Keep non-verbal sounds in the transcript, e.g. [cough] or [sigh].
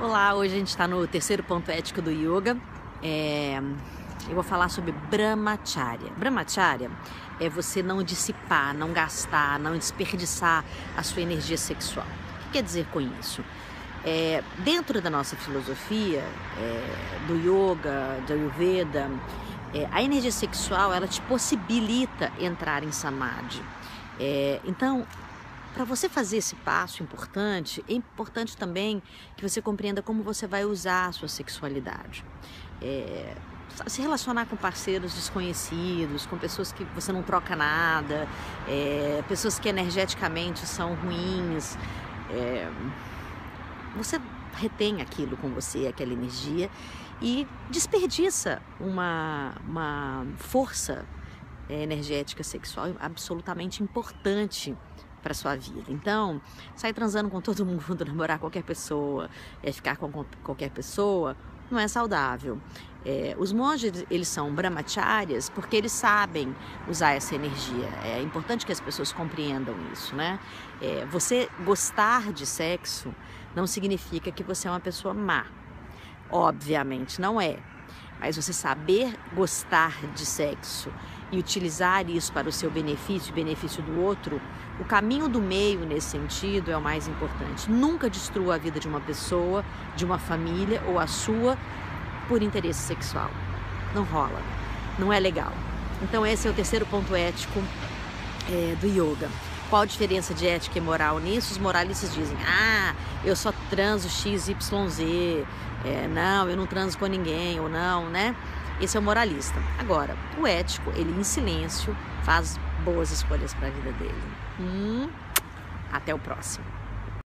Olá, hoje a gente está no terceiro ponto ético do yoga. É, eu vou falar sobre brahmacharya. Brahmacharya é você não dissipar, não gastar, não desperdiçar a sua energia sexual. O que quer dizer com isso? É, dentro da nossa filosofia é, do yoga, do ayurveda, é, a energia sexual ela te possibilita entrar em samadhi. É, então, para você fazer esse passo importante, é importante também que você compreenda como você vai usar a sua sexualidade. É, se relacionar com parceiros desconhecidos, com pessoas que você não troca nada, é, pessoas que energeticamente são ruins. É, você retém aquilo com você, aquela energia, e desperdiça uma, uma força energética sexual absolutamente importante para sua vida. Então, sair transando com todo mundo, [laughs] namorar qualquer pessoa, é, ficar com qualquer pessoa, não é saudável. É, os monges, eles são brahmacharyas porque eles sabem usar essa energia. É importante que as pessoas compreendam isso, né? É, você gostar de sexo não significa que você é uma pessoa má. Obviamente não é. Mas você saber gostar de sexo e utilizar isso para o seu benefício e benefício do outro, o caminho do meio nesse sentido é o mais importante. Nunca destrua a vida de uma pessoa, de uma família ou a sua por interesse sexual. Não rola, não é legal. Então esse é o terceiro ponto ético é, do yoga. Qual a diferença de ética e moral nisso? Os moralistas dizem: ah, eu só transo XYZ, é, não, eu não transo com ninguém, ou não, né? Esse é o moralista. Agora, o ético, ele em silêncio faz boas escolhas para a vida dele. Hum, até o próximo.